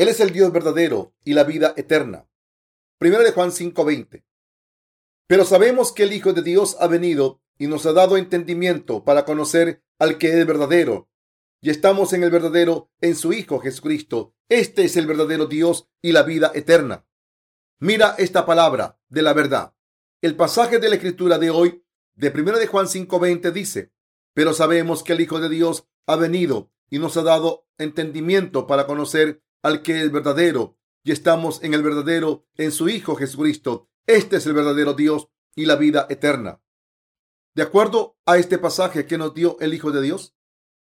Él es el Dios verdadero y la vida eterna. Primero de Juan 5:20. Pero sabemos que el Hijo de Dios ha venido y nos ha dado entendimiento para conocer al que es verdadero. Y estamos en el verdadero, en su Hijo Jesucristo. Este es el verdadero Dios y la vida eterna. Mira esta palabra de la verdad. El pasaje de la escritura de hoy, de 1 de Juan 5:20, dice, pero sabemos que el Hijo de Dios ha venido y nos ha dado entendimiento para conocer al que es verdadero, y estamos en el verdadero, en su Hijo Jesucristo. Este es el verdadero Dios y la vida eterna. De acuerdo a este pasaje que nos dio el Hijo de Dios,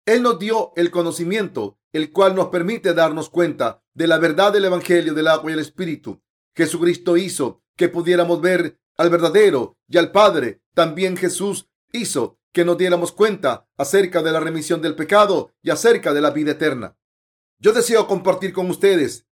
Él nos dio el conocimiento, el cual nos permite darnos cuenta de la verdad del Evangelio del agua y el Espíritu. Jesucristo hizo que pudiéramos ver al verdadero y al Padre. También Jesús hizo que nos diéramos cuenta acerca de la remisión del pecado y acerca de la vida eterna. Yo deseo compartir con ustedes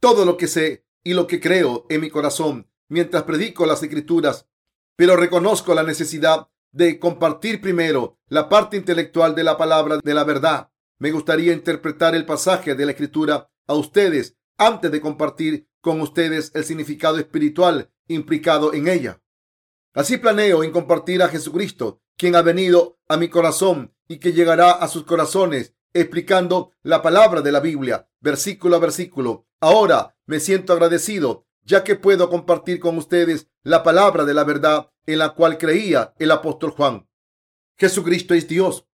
todo lo que sé y lo que creo en mi corazón mientras predico las escrituras, pero reconozco la necesidad de compartir primero la parte intelectual de la palabra de la verdad. Me gustaría interpretar el pasaje de la escritura a ustedes antes de compartir con ustedes el significado espiritual implicado en ella. Así planeo en compartir a Jesucristo, quien ha venido a mi corazón y que llegará a sus corazones explicando la palabra de la Biblia, versículo a versículo. Ahora me siento agradecido, ya que puedo compartir con ustedes la palabra de la verdad en la cual creía el apóstol Juan. Jesucristo es Dios.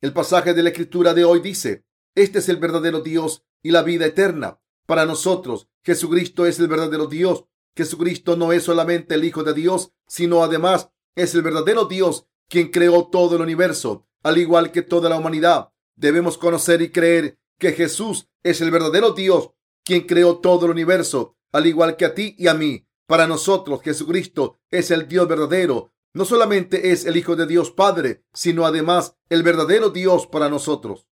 El pasaje de la escritura de hoy dice, este es el verdadero Dios y la vida eterna. Para nosotros, Jesucristo es el verdadero Dios. Jesucristo no es solamente el Hijo de Dios, sino además es el verdadero Dios quien creó todo el universo, al igual que toda la humanidad. Debemos conocer y creer que Jesús es el verdadero Dios, quien creó todo el universo, al igual que a ti y a mí. Para nosotros, Jesucristo es el Dios verdadero. No solamente es el Hijo de Dios Padre, sino además el verdadero Dios para nosotros.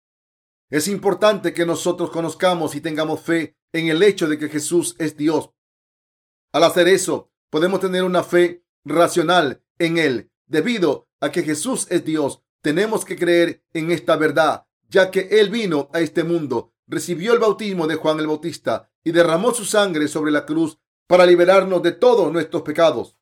Es importante que nosotros conozcamos y tengamos fe en el hecho de que Jesús es Dios. Al hacer eso, podemos tener una fe racional en Él. Debido a que Jesús es Dios, tenemos que creer en esta verdad ya que Él vino a este mundo, recibió el bautismo de Juan el Bautista y derramó su sangre sobre la cruz para liberarnos de todos nuestros pecados.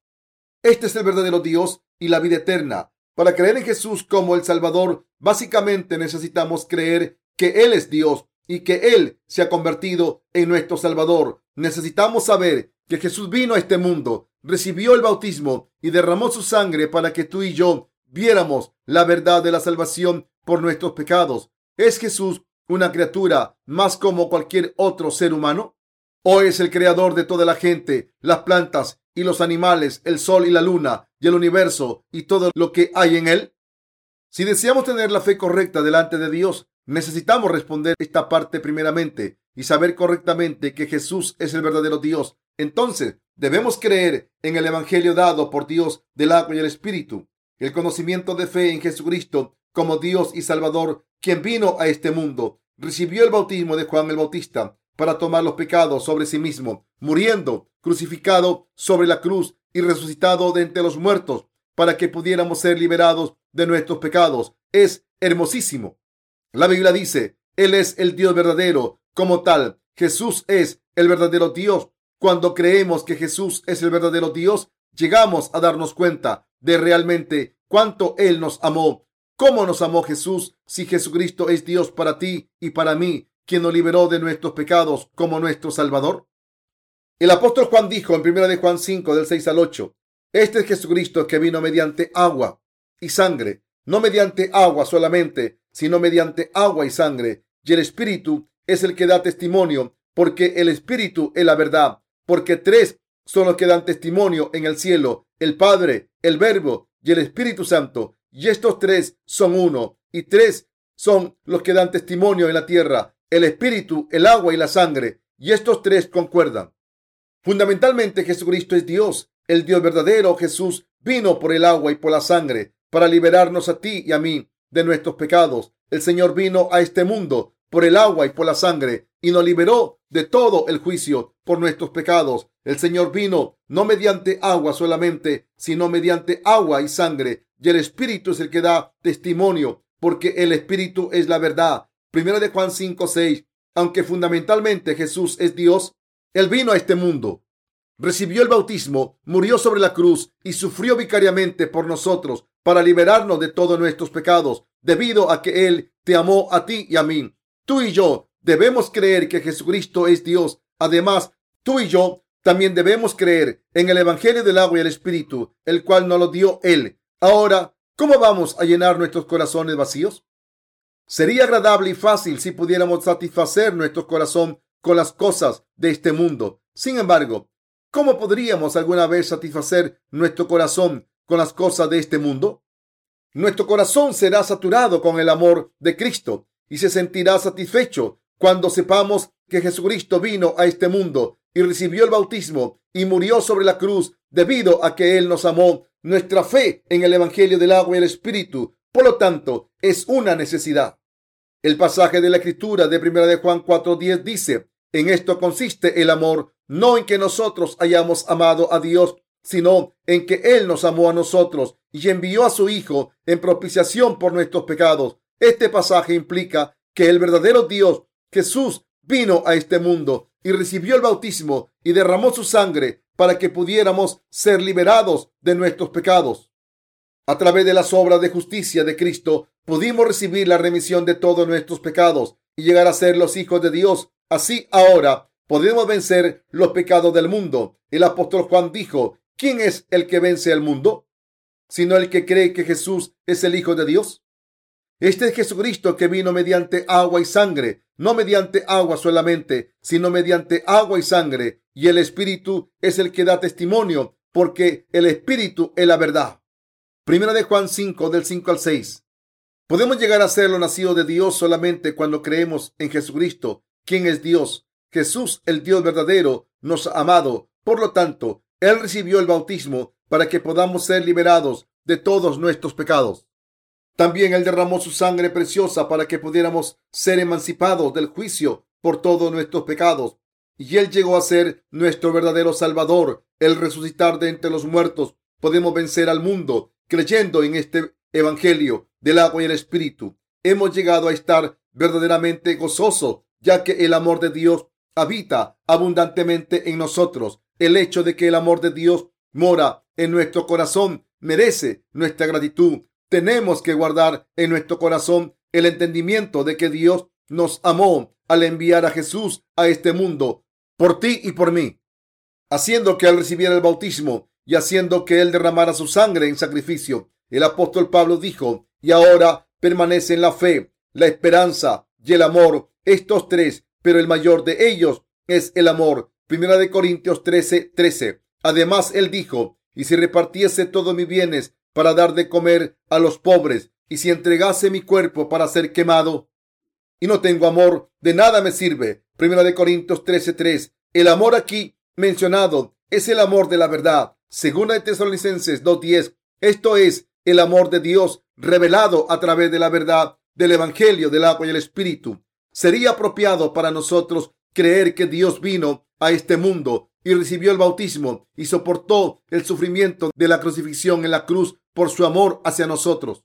Este es el verdadero Dios y la vida eterna. Para creer en Jesús como el Salvador, básicamente necesitamos creer que Él es Dios y que Él se ha convertido en nuestro Salvador. Necesitamos saber que Jesús vino a este mundo, recibió el bautismo y derramó su sangre para que tú y yo viéramos la verdad de la salvación por nuestros pecados. ¿Es Jesús una criatura más como cualquier otro ser humano? ¿O es el creador de toda la gente, las plantas y los animales, el sol y la luna y el universo y todo lo que hay en él? Si deseamos tener la fe correcta delante de Dios, necesitamos responder esta parte primeramente y saber correctamente que Jesús es el verdadero Dios. Entonces, debemos creer en el Evangelio dado por Dios del agua y el Espíritu. El conocimiento de fe en Jesucristo como Dios y Salvador, quien vino a este mundo, recibió el bautismo de Juan el Bautista para tomar los pecados sobre sí mismo, muriendo, crucificado sobre la cruz y resucitado de entre los muertos para que pudiéramos ser liberados de nuestros pecados. Es hermosísimo. La Biblia dice, Él es el Dios verdadero. Como tal, Jesús es el verdadero Dios. Cuando creemos que Jesús es el verdadero Dios, llegamos a darnos cuenta de realmente cuánto Él nos amó ¿Cómo nos amó Jesús si Jesucristo es Dios para ti y para mí, quien nos liberó de nuestros pecados como nuestro Salvador? El apóstol Juan dijo en 1 de Juan 5 del 6 al 8, Este es Jesucristo que vino mediante agua y sangre, no mediante agua solamente, sino mediante agua y sangre. Y el Espíritu es el que da testimonio, porque el Espíritu es la verdad, porque tres son los que dan testimonio en el cielo, el Padre, el Verbo y el Espíritu Santo y estos tres son uno, y tres son los que dan testimonio en la tierra, el espíritu, el agua y la sangre, y estos tres concuerdan. Fundamentalmente Jesucristo es Dios, el Dios verdadero. Jesús vino por el agua y por la sangre para liberarnos a ti y a mí de nuestros pecados. El Señor vino a este mundo por el agua y por la sangre y nos liberó de todo el juicio por nuestros pecados. El Señor vino no mediante agua solamente, sino mediante agua y sangre y el Espíritu es el que da testimonio, porque el Espíritu es la verdad. Primero de Juan 5, 6. aunque fundamentalmente Jesús es Dios, Él vino a este mundo, recibió el bautismo, murió sobre la cruz y sufrió vicariamente por nosotros para liberarnos de todos nuestros pecados, debido a que Él te amó a ti y a mí. Tú y yo debemos creer que Jesucristo es Dios. Además, tú y yo también debemos creer en el Evangelio del agua y el Espíritu, el cual nos lo dio Él. Ahora, ¿cómo vamos a llenar nuestros corazones vacíos? Sería agradable y fácil si pudiéramos satisfacer nuestro corazón con las cosas de este mundo. Sin embargo, ¿cómo podríamos alguna vez satisfacer nuestro corazón con las cosas de este mundo? Nuestro corazón será saturado con el amor de Cristo y se sentirá satisfecho cuando sepamos que Jesucristo vino a este mundo y recibió el bautismo y murió sobre la cruz debido a que Él nos amó. Nuestra fe en el Evangelio del agua y el Espíritu, por lo tanto, es una necesidad. El pasaje de la escritura de 1 de Juan 4:10 dice, en esto consiste el amor, no en que nosotros hayamos amado a Dios, sino en que Él nos amó a nosotros y envió a su Hijo en propiciación por nuestros pecados. Este pasaje implica que el verdadero Dios, Jesús, vino a este mundo y recibió el bautismo y derramó su sangre para que pudiéramos ser liberados de nuestros pecados. A través de las obras de justicia de Cristo pudimos recibir la remisión de todos nuestros pecados y llegar a ser los hijos de Dios. Así ahora podemos vencer los pecados del mundo. El apóstol Juan dijo, ¿quién es el que vence al mundo? Sino el que cree que Jesús es el Hijo de Dios. Este es Jesucristo que vino mediante agua y sangre, no mediante agua solamente, sino mediante agua y sangre. Y el Espíritu es el que da testimonio, porque el Espíritu es la verdad. Primera de Juan 5, del 5 al 6. Podemos llegar a ser lo nacido de Dios solamente cuando creemos en Jesucristo, quien es Dios. Jesús, el Dios verdadero, nos ha amado. Por lo tanto, Él recibió el bautismo para que podamos ser liberados de todos nuestros pecados. También Él derramó su sangre preciosa para que pudiéramos ser emancipados del juicio por todos nuestros pecados. Y Él llegó a ser nuestro verdadero Salvador, el resucitar de entre los muertos. Podemos vencer al mundo creyendo en este Evangelio del agua y el Espíritu, hemos llegado a estar verdaderamente gozosos, ya que el amor de Dios habita abundantemente en nosotros. El hecho de que el amor de Dios mora en nuestro corazón merece nuestra gratitud. Tenemos que guardar en nuestro corazón el entendimiento de que Dios nos amó al enviar a Jesús a este mundo por ti y por mí, haciendo que al recibir el bautismo y haciendo que él derramara su sangre en sacrificio. El apóstol Pablo dijo, y ahora permanecen la fe, la esperanza y el amor, estos tres, pero el mayor de ellos es el amor. Primera de Corintios 13, 13. Además, él dijo, y si repartiese todos mis bienes para dar de comer a los pobres, y si entregase mi cuerpo para ser quemado, y no tengo amor, de nada me sirve. Primera de Corintios 13, 3. El amor aquí mencionado es el amor de la verdad. Segunda de Tesalonicenses 2.10. Esto es el amor de Dios revelado a través de la verdad del Evangelio del agua y el Espíritu. Sería apropiado para nosotros creer que Dios vino a este mundo y recibió el bautismo y soportó el sufrimiento de la crucifixión en la cruz por su amor hacia nosotros.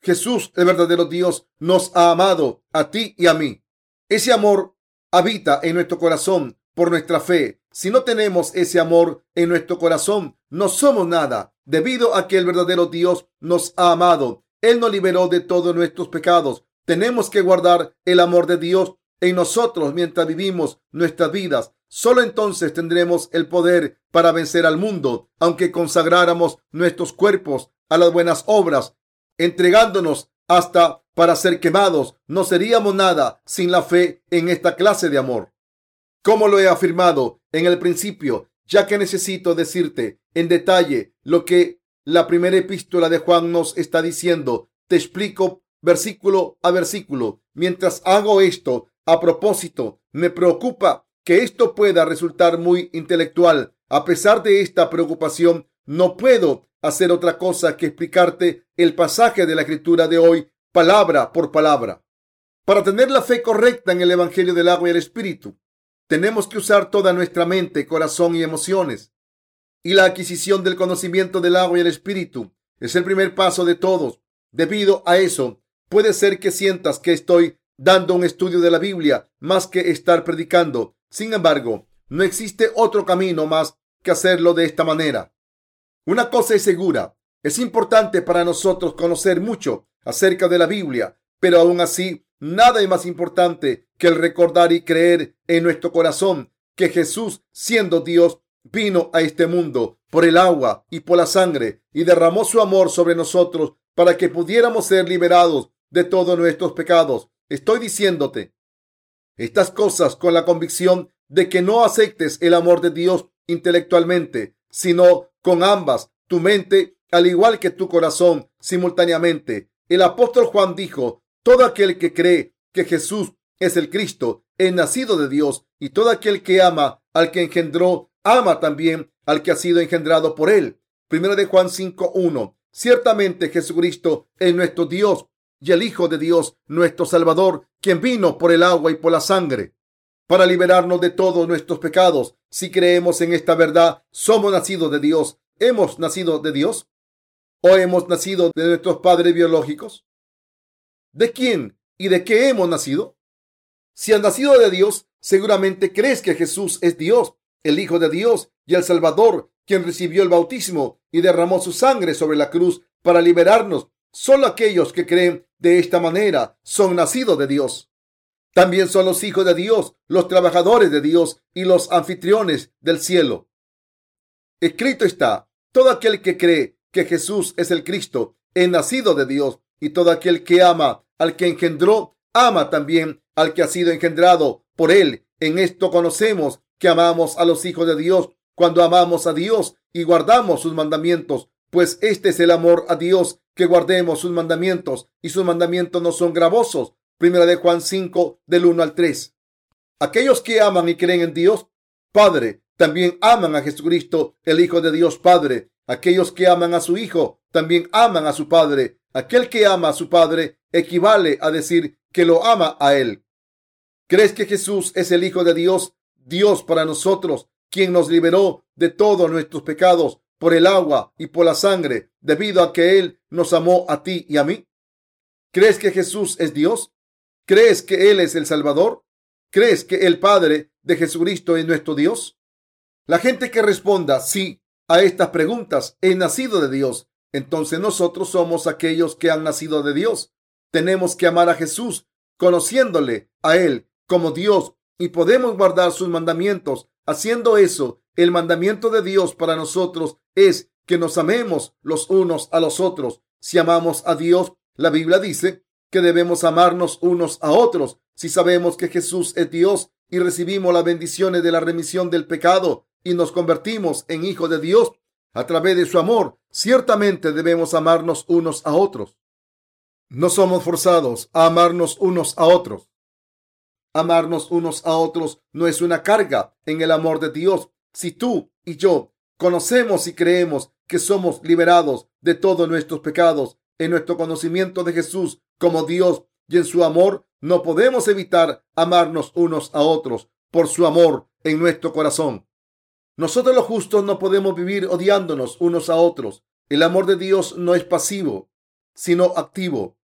Jesús, el verdadero Dios, nos ha amado a ti y a mí. Ese amor habita en nuestro corazón por nuestra fe. Si no tenemos ese amor en nuestro corazón, no somos nada, debido a que el verdadero Dios nos ha amado. Él nos liberó de todos nuestros pecados. Tenemos que guardar el amor de Dios en nosotros mientras vivimos nuestras vidas. Solo entonces tendremos el poder para vencer al mundo, aunque consagráramos nuestros cuerpos a las buenas obras, entregándonos hasta para ser quemados. No seríamos nada sin la fe en esta clase de amor. Como lo he afirmado en el principio, ya que necesito decirte en detalle lo que la primera epístola de Juan nos está diciendo, te explico versículo a versículo. Mientras hago esto, a propósito, me preocupa que esto pueda resultar muy intelectual. A pesar de esta preocupación, no puedo hacer otra cosa que explicarte el pasaje de la escritura de hoy, palabra por palabra. Para tener la fe correcta en el Evangelio del agua y el Espíritu, tenemos que usar toda nuestra mente, corazón y emociones. Y la adquisición del conocimiento del agua y el espíritu es el primer paso de todos. Debido a eso, puede ser que sientas que estoy dando un estudio de la Biblia más que estar predicando. Sin embargo, no existe otro camino más que hacerlo de esta manera. Una cosa es segura, es importante para nosotros conocer mucho acerca de la Biblia, pero aún así, nada es más importante que el recordar y creer en nuestro corazón que Jesús, siendo Dios, vino a este mundo por el agua y por la sangre y derramó su amor sobre nosotros para que pudiéramos ser liberados de todos nuestros pecados. Estoy diciéndote estas cosas con la convicción de que no aceptes el amor de Dios intelectualmente, sino con ambas, tu mente, al igual que tu corazón, simultáneamente. El apóstol Juan dijo, todo aquel que cree que Jesús es el Cristo, es nacido de Dios, y todo aquel que ama al que engendró, ama también al que ha sido engendrado por él. Primero de Juan 5.1. Ciertamente Jesucristo es nuestro Dios y el Hijo de Dios, nuestro Salvador, quien vino por el agua y por la sangre para liberarnos de todos nuestros pecados. Si creemos en esta verdad, somos nacidos de Dios. ¿Hemos nacido de Dios? ¿O hemos nacido de nuestros padres biológicos? ¿De quién y de qué hemos nacido? Si has nacido de Dios, seguramente crees que Jesús es Dios, el Hijo de Dios y el Salvador, quien recibió el bautismo y derramó su sangre sobre la cruz para liberarnos. Solo aquellos que creen de esta manera son nacidos de Dios. También son los hijos de Dios, los trabajadores de Dios y los anfitriones del cielo. Escrito está, todo aquel que cree que Jesús es el Cristo es nacido de Dios y todo aquel que ama al que engendró, ama también al que ha sido engendrado por él. En esto conocemos que amamos a los hijos de Dios cuando amamos a Dios y guardamos sus mandamientos, pues este es el amor a Dios, que guardemos sus mandamientos y sus mandamientos no son gravosos. Primera de Juan 5 del 1 al 3. Aquellos que aman y creen en Dios Padre también aman a Jesucristo, el Hijo de Dios Padre. Aquellos que aman a su Hijo también aman a su Padre. Aquel que ama a su Padre equivale a decir que lo ama a Él. ¿Crees que Jesús es el Hijo de Dios, Dios para nosotros, quien nos liberó de todos nuestros pecados por el agua y por la sangre, debido a que Él nos amó a ti y a mí? ¿Crees que Jesús es Dios? ¿Crees que Él es el Salvador? ¿Crees que el Padre de Jesucristo es nuestro Dios? La gente que responda sí a estas preguntas es nacido de Dios. Entonces nosotros somos aquellos que han nacido de Dios. Tenemos que amar a Jesús, conociéndole a Él como Dios y podemos guardar sus mandamientos. Haciendo eso, el mandamiento de Dios para nosotros es que nos amemos los unos a los otros. Si amamos a Dios, la Biblia dice que debemos amarnos unos a otros. Si sabemos que Jesús es Dios y recibimos las bendiciones de la remisión del pecado y nos convertimos en hijos de Dios a través de su amor, ciertamente debemos amarnos unos a otros. No somos forzados a amarnos unos a otros. Amarnos unos a otros no es una carga en el amor de Dios. Si tú y yo conocemos y creemos que somos liberados de todos nuestros pecados en nuestro conocimiento de Jesús como Dios y en su amor, no podemos evitar amarnos unos a otros por su amor en nuestro corazón. Nosotros los justos no podemos vivir odiándonos unos a otros. El amor de Dios no es pasivo, sino activo.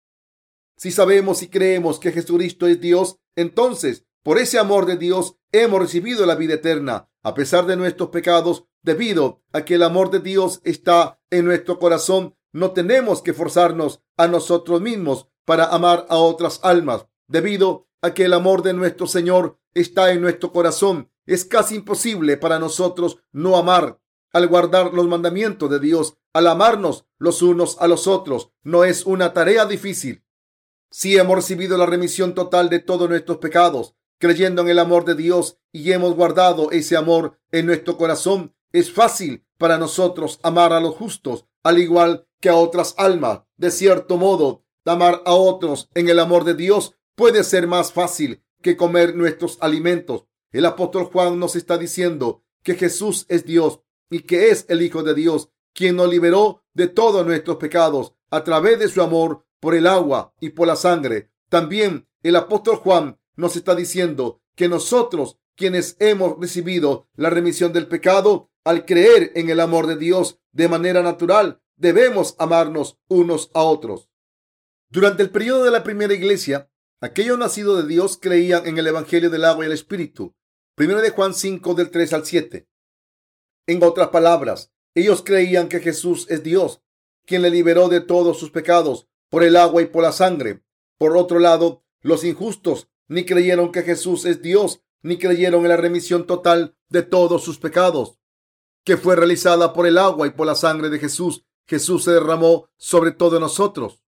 Si sabemos y creemos que Jesucristo es Dios, entonces, por ese amor de Dios, hemos recibido la vida eterna, a pesar de nuestros pecados, debido a que el amor de Dios está en nuestro corazón no tenemos que forzarnos a nosotros mismos para amar a otras almas, debido a que el amor de nuestro Señor está en nuestro corazón. Es casi imposible para nosotros no amar. Al guardar los mandamientos de Dios, al amarnos los unos a los otros, no es una tarea difícil. Si hemos recibido la remisión total de todos nuestros pecados, creyendo en el amor de Dios y hemos guardado ese amor en nuestro corazón, es fácil para nosotros amar a los justos, al igual que a otras almas. De cierto modo, amar a otros en el amor de Dios puede ser más fácil que comer nuestros alimentos. El apóstol Juan nos está diciendo que Jesús es Dios y que es el Hijo de Dios, quien nos liberó de todos nuestros pecados a través de su amor por el agua y por la sangre. También el apóstol Juan nos está diciendo que nosotros, quienes hemos recibido la remisión del pecado, al creer en el amor de Dios de manera natural, debemos amarnos unos a otros. Durante el periodo de la primera iglesia, Aquellos nacidos de Dios creían en el Evangelio del agua y el Espíritu. Primero de Juan 5 del 3 al 7. En otras palabras, ellos creían que Jesús es Dios, quien le liberó de todos sus pecados por el agua y por la sangre. Por otro lado, los injustos ni creyeron que Jesús es Dios, ni creyeron en la remisión total de todos sus pecados, que fue realizada por el agua y por la sangre de Jesús. Jesús se derramó sobre todos nosotros.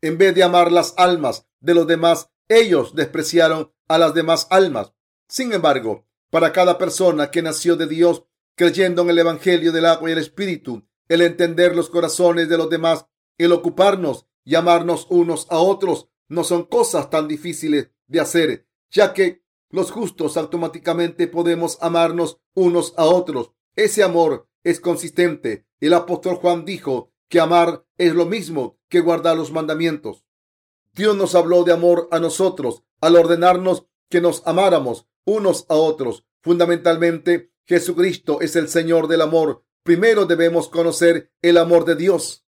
En vez de amar las almas de los demás, ellos despreciaron a las demás almas. Sin embargo, para cada persona que nació de Dios, creyendo en el Evangelio del agua y el Espíritu, el entender los corazones de los demás, el ocuparnos y amarnos unos a otros, no son cosas tan difíciles de hacer, ya que los justos automáticamente podemos amarnos unos a otros. Ese amor es consistente. El apóstol Juan dijo que amar es lo mismo que guardar los mandamientos. Dios nos habló de amor a nosotros al ordenarnos que nos amáramos unos a otros. Fundamentalmente, Jesucristo es el Señor del amor. Primero debemos conocer el amor de Dios.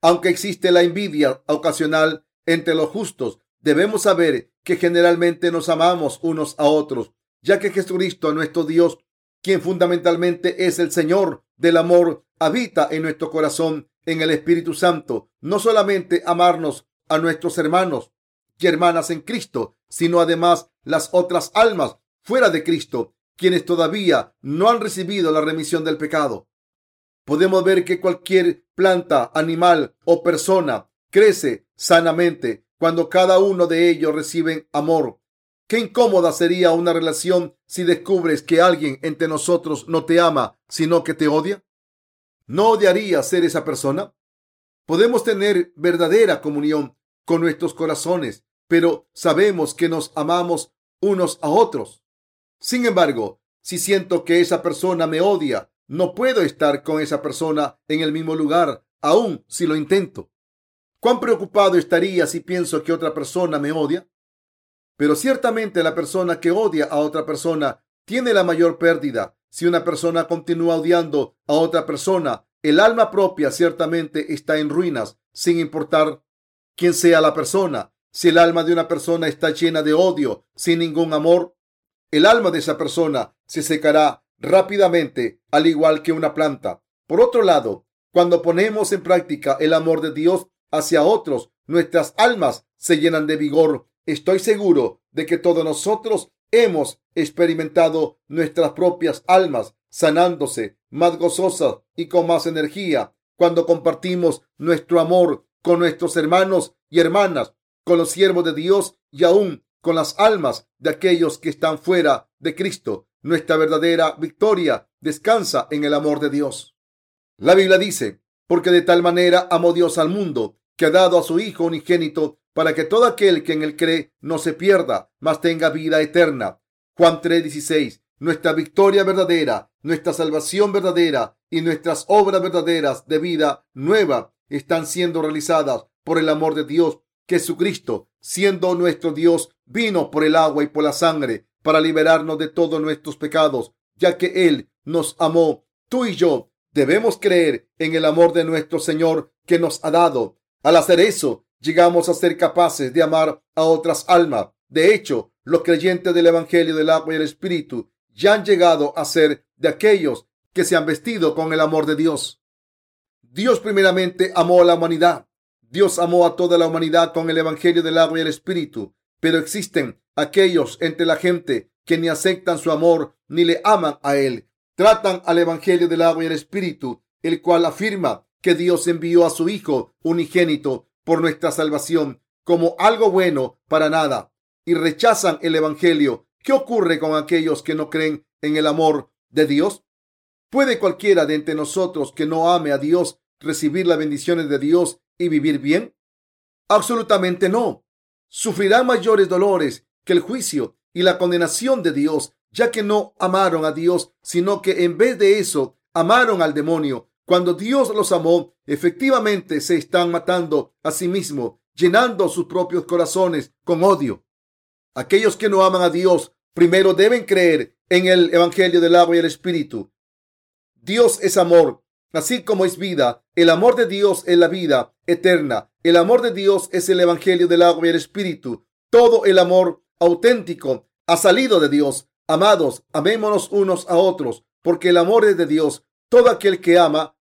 Aunque existe la envidia ocasional entre los justos, debemos saber que generalmente nos amamos unos a otros, ya que Jesucristo, nuestro Dios, quien fundamentalmente es el Señor del amor, habita en nuestro corazón en el Espíritu Santo. No solamente amarnos a nuestros hermanos y hermanas en Cristo, sino además las otras almas fuera de Cristo, quienes todavía no han recibido la remisión del pecado. Podemos ver que cualquier planta, animal o persona crece sanamente cuando cada uno de ellos recibe amor. Qué incómoda sería una relación si descubres que alguien entre nosotros no te ama, sino que te odia. ¿No odiaría ser esa persona? Podemos tener verdadera comunión con nuestros corazones, pero sabemos que nos amamos unos a otros. Sin embargo, si siento que esa persona me odia, no puedo estar con esa persona en el mismo lugar, aun si lo intento. ¿Cuán preocupado estaría si pienso que otra persona me odia? Pero ciertamente la persona que odia a otra persona tiene la mayor pérdida. Si una persona continúa odiando a otra persona, el alma propia ciertamente está en ruinas, sin importar quién sea la persona. Si el alma de una persona está llena de odio, sin ningún amor, el alma de esa persona se secará rápidamente, al igual que una planta. Por otro lado, cuando ponemos en práctica el amor de Dios hacia otros, nuestras almas se llenan de vigor. Estoy seguro de que todos nosotros hemos experimentado nuestras propias almas sanándose más gozosas y con más energía cuando compartimos nuestro amor con nuestros hermanos y hermanas, con los siervos de Dios y aún con las almas de aquellos que están fuera de Cristo. Nuestra verdadera victoria descansa en el amor de Dios. La Biblia dice, porque de tal manera amó Dios al mundo, que ha dado a su Hijo unigénito, para que todo aquel que en él cree no se pierda, mas tenga vida eterna. Juan 3:16. Nuestra victoria verdadera, nuestra salvación verdadera y nuestras obras verdaderas de vida nueva están siendo realizadas por el amor de Dios. Jesucristo, siendo nuestro Dios, vino por el agua y por la sangre para liberarnos de todos nuestros pecados, ya que Él nos amó. Tú y yo debemos creer en el amor de nuestro Señor que nos ha dado. Al hacer eso, llegamos a ser capaces de amar a otras almas. De hecho, los creyentes del Evangelio del agua y el Espíritu ya han llegado a ser de aquellos que se han vestido con el amor de Dios. Dios primeramente amó a la humanidad. Dios amó a toda la humanidad con el Evangelio del agua y el Espíritu. Pero existen aquellos entre la gente que ni aceptan su amor ni le aman a Él. Tratan al Evangelio del agua y el Espíritu, el cual afirma que Dios envió a su Hijo unigénito por nuestra salvación como algo bueno para nada y rechazan el Evangelio. ¿Qué ocurre con aquellos que no creen en el amor de Dios? ¿Puede cualquiera de entre nosotros que no ame a Dios recibir las bendiciones de Dios y vivir bien? Absolutamente no. Sufrirán mayores dolores que el juicio y la condenación de Dios, ya que no amaron a Dios, sino que en vez de eso amaron al demonio. Cuando Dios los amó, efectivamente se están matando a sí mismos, llenando sus propios corazones con odio. Aquellos que no aman a Dios primero deben creer en el Evangelio del agua y el Espíritu. Dios es amor, así como es vida. El amor de Dios es la vida eterna. El amor de Dios es el Evangelio del agua y el Espíritu. Todo el amor auténtico ha salido de Dios. Amados, amémonos unos a otros, porque el amor es de Dios. Todo aquel que ama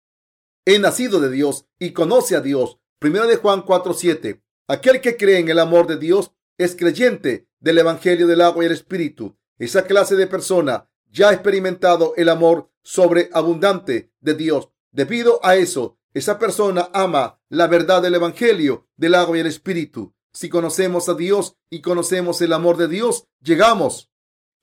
es nacido de Dios y conoce a Dios. Primero de Juan 4:7. Aquel que cree en el amor de Dios es creyente del Evangelio del agua y el Espíritu. Esa clase de persona ya ha experimentado el amor sobreabundante de Dios. Debido a eso, esa persona ama la verdad del Evangelio del agua y el Espíritu. Si conocemos a Dios y conocemos el amor de Dios, llegamos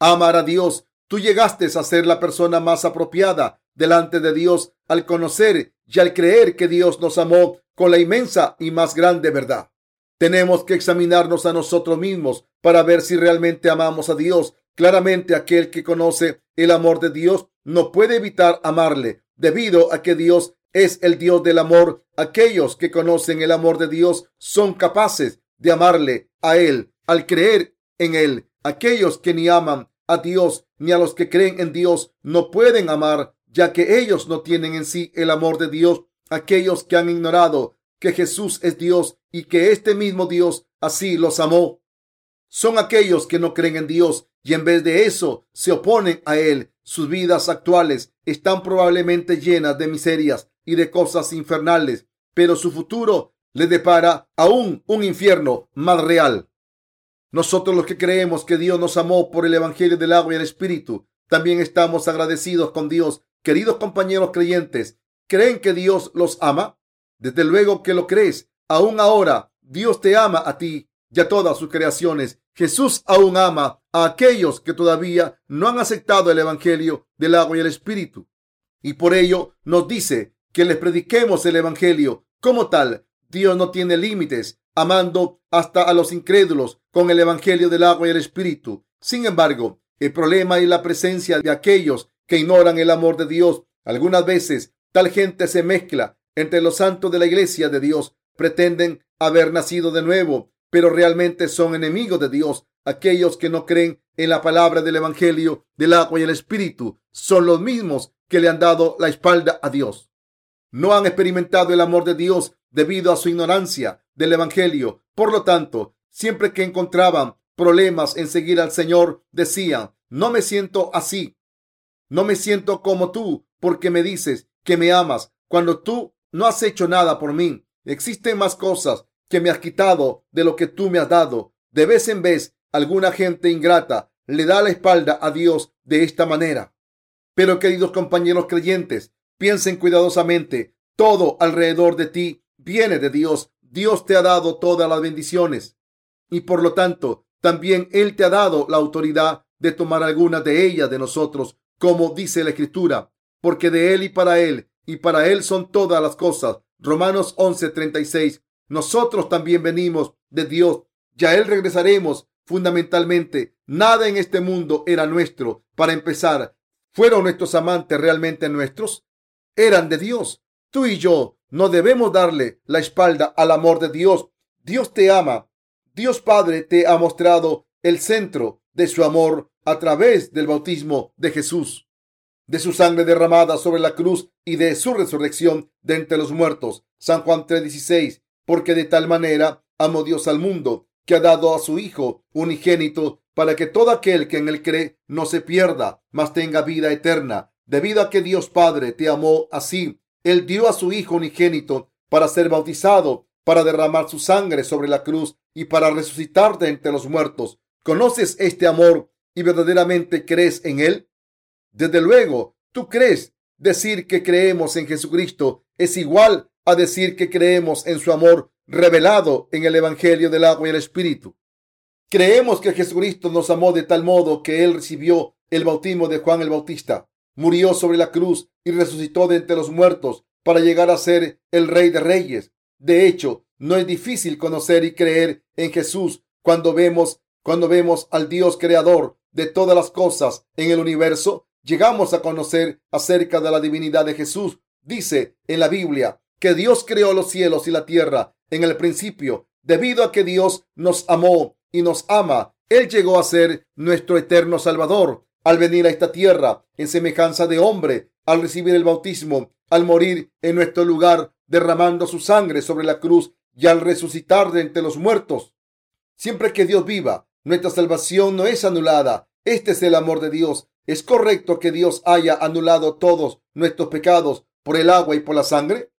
a amar a Dios. Tú llegaste a ser la persona más apropiada delante de Dios al conocer y al creer que Dios nos amó con la inmensa y más grande verdad. Tenemos que examinarnos a nosotros mismos para ver si realmente amamos a Dios. Claramente aquel que conoce el amor de Dios no puede evitar amarle, debido a que Dios es el Dios del amor. Aquellos que conocen el amor de Dios son capaces de amarle a Él al creer en Él. Aquellos que ni aman a Dios ni a los que creen en Dios no pueden amar, ya que ellos no tienen en sí el amor de Dios. Aquellos que han ignorado que Jesús es Dios y que este mismo Dios así los amó, son aquellos que no creen en Dios y en vez de eso se oponen a Él. Sus vidas actuales están probablemente llenas de miserias y de cosas infernales, pero su futuro le depara aún un infierno más real. Nosotros los que creemos que Dios nos amó por el Evangelio del agua y el Espíritu, también estamos agradecidos con Dios. Queridos compañeros creyentes, ¿creen que Dios los ama? Desde luego que lo crees. Aún ahora, Dios te ama a ti y a todas sus creaciones. Jesús aún ama a aquellos que todavía no han aceptado el Evangelio del agua y el Espíritu. Y por ello nos dice que les prediquemos el Evangelio. Como tal, Dios no tiene límites, amando hasta a los incrédulos con el Evangelio del agua y el Espíritu. Sin embargo, el problema es la presencia de aquellos que ignoran el amor de Dios. Algunas veces tal gente se mezcla entre los santos de la iglesia de Dios. Pretenden haber nacido de nuevo, pero realmente son enemigos de Dios. Aquellos que no creen en la palabra del Evangelio del agua y el Espíritu son los mismos que le han dado la espalda a Dios. No han experimentado el amor de Dios debido a su ignorancia del Evangelio. Por lo tanto, siempre que encontraban problemas en seguir al Señor, decían, no me siento así. No me siento como tú porque me dices que me amas cuando tú no has hecho nada por mí. Existen más cosas que me has quitado de lo que tú me has dado. De vez en vez, alguna gente ingrata le da la espalda a Dios de esta manera. Pero queridos compañeros creyentes, piensen cuidadosamente. Todo alrededor de ti viene de Dios. Dios te ha dado todas las bendiciones y por lo tanto también Él te ha dado la autoridad de tomar algunas de ellas de nosotros, como dice la Escritura, porque de Él y para Él y para Él son todas las cosas. Romanos 11:36 nosotros también venimos de Dios. Ya Él regresaremos fundamentalmente. Nada en este mundo era nuestro. Para empezar, ¿fueron nuestros amantes realmente nuestros? Eran de Dios. Tú y yo no debemos darle la espalda al amor de Dios. Dios te ama. Dios Padre te ha mostrado el centro de su amor a través del bautismo de Jesús, de su sangre derramada sobre la cruz y de su resurrección de entre los muertos. San Juan 3:16 porque de tal manera amó Dios al mundo, que ha dado a su Hijo unigénito, para que todo aquel que en él cree no se pierda, mas tenga vida eterna. Debido a que Dios Padre te amó así, Él dio a su Hijo unigénito para ser bautizado, para derramar su sangre sobre la cruz y para resucitar de entre los muertos. ¿Conoces este amor y verdaderamente crees en Él? Desde luego, tú crees. Decir que creemos en Jesucristo es igual a decir que creemos en su amor revelado en el Evangelio del agua y el Espíritu. Creemos que Jesucristo nos amó de tal modo que Él recibió el bautismo de Juan el Bautista, murió sobre la cruz y resucitó de entre los muertos para llegar a ser el Rey de Reyes. De hecho, no es difícil conocer y creer en Jesús cuando vemos, cuando vemos al Dios creador de todas las cosas en el universo. Llegamos a conocer acerca de la divinidad de Jesús. Dice en la Biblia, que Dios creó los cielos y la tierra en el principio. Debido a que Dios nos amó y nos ama, Él llegó a ser nuestro eterno Salvador al venir a esta tierra en semejanza de hombre, al recibir el bautismo, al morir en nuestro lugar, derramando su sangre sobre la cruz y al resucitar de entre los muertos. siempre que Dios viva. Nuestra salvación no es anulada. Este es el amor de Dios. ¿Es correcto que Dios haya anulado todos nuestros pecados por el agua y por la sangre?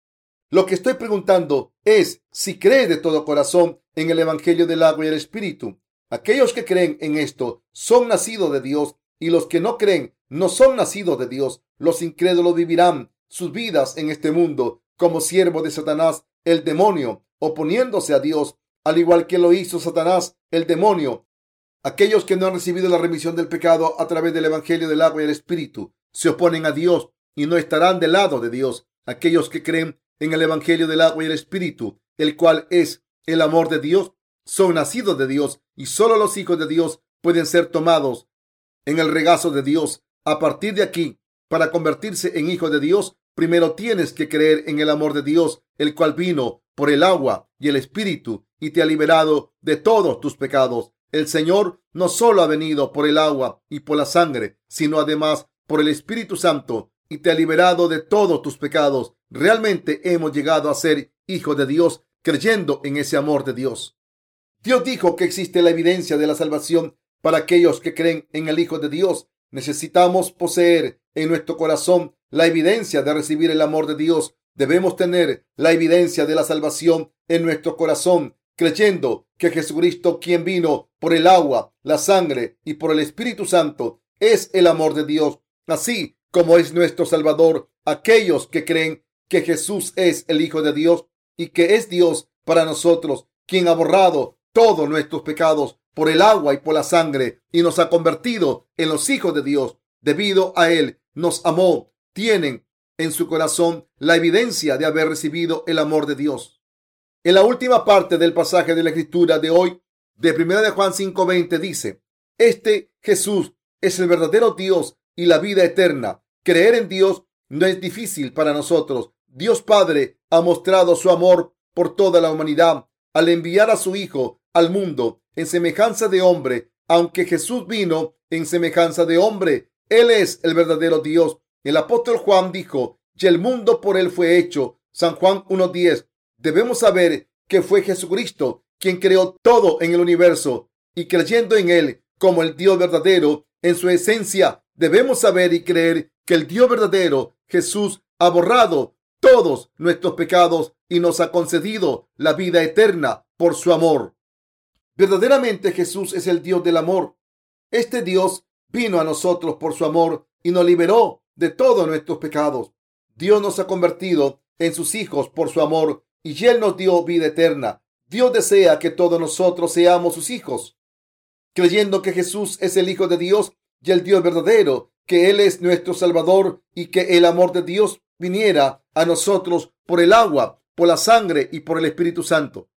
Lo que estoy preguntando es si cree de todo corazón en el Evangelio del agua y el Espíritu. Aquellos que creen en esto son nacidos de Dios y los que no creen no son nacidos de Dios. Los incrédulos vivirán sus vidas en este mundo como siervos de Satanás, el demonio, oponiéndose a Dios, al igual que lo hizo Satanás, el demonio. Aquellos que no han recibido la remisión del pecado a través del Evangelio del agua y el Espíritu se oponen a Dios y no estarán del lado de Dios. Aquellos que creen en el Evangelio del agua y el Espíritu, el cual es el amor de Dios, son nacidos de Dios y solo los hijos de Dios pueden ser tomados en el regazo de Dios. A partir de aquí, para convertirse en hijo de Dios, primero tienes que creer en el amor de Dios, el cual vino por el agua y el Espíritu y te ha liberado de todos tus pecados. El Señor no solo ha venido por el agua y por la sangre, sino además por el Espíritu Santo y te ha liberado de todos tus pecados. Realmente hemos llegado a ser hijos de Dios creyendo en ese amor de Dios. Dios dijo que existe la evidencia de la salvación para aquellos que creen en el Hijo de Dios. Necesitamos poseer en nuestro corazón la evidencia de recibir el amor de Dios. Debemos tener la evidencia de la salvación en nuestro corazón, creyendo que Jesucristo, quien vino por el agua, la sangre y por el Espíritu Santo, es el amor de Dios, así como es nuestro Salvador. Aquellos que creen que Jesús es el Hijo de Dios y que es Dios para nosotros, quien ha borrado todos nuestros pecados por el agua y por la sangre y nos ha convertido en los hijos de Dios. Debido a Él nos amó, tienen en su corazón la evidencia de haber recibido el amor de Dios. En la última parte del pasaje de la escritura de hoy, de 1 de Juan 5:20 dice, Este Jesús es el verdadero Dios y la vida eterna. Creer en Dios no es difícil para nosotros. Dios Padre ha mostrado su amor por toda la humanidad al enviar a su Hijo al mundo en semejanza de hombre. Aunque Jesús vino en semejanza de hombre, Él es el verdadero Dios. El apóstol Juan dijo, y el mundo por Él fue hecho. San Juan 1.10. Debemos saber que fue Jesucristo quien creó todo en el universo y creyendo en Él como el Dios verdadero en su esencia, debemos saber y creer que el Dios verdadero, Jesús, ha borrado todos nuestros pecados y nos ha concedido la vida eterna por su amor. Verdaderamente Jesús es el Dios del amor. Este Dios vino a nosotros por su amor y nos liberó de todos nuestros pecados. Dios nos ha convertido en sus hijos por su amor y Él nos dio vida eterna. Dios desea que todos nosotros seamos sus hijos, creyendo que Jesús es el Hijo de Dios y el Dios verdadero, que Él es nuestro Salvador y que el amor de Dios viniera a nosotros por el agua, por la sangre y por el Espíritu Santo.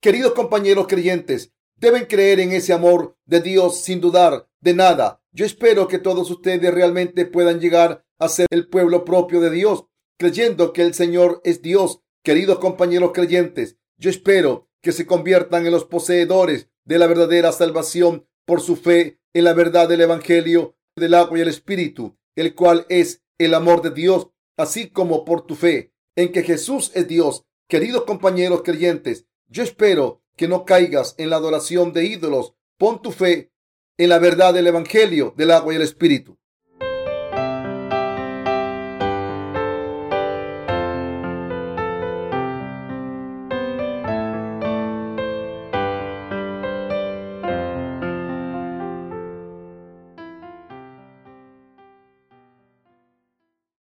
Queridos compañeros creyentes, deben creer en ese amor de Dios sin dudar de nada. Yo espero que todos ustedes realmente puedan llegar a ser el pueblo propio de Dios, creyendo que el Señor es Dios. Queridos compañeros creyentes, yo espero que se conviertan en los poseedores de la verdadera salvación por su fe en la verdad del Evangelio del agua y el Espíritu, el cual es el amor de Dios, así como por tu fe en que Jesús es Dios. Queridos compañeros creyentes, yo espero que no caigas en la adoración de ídolos. Pon tu fe en la verdad del Evangelio del agua y el Espíritu.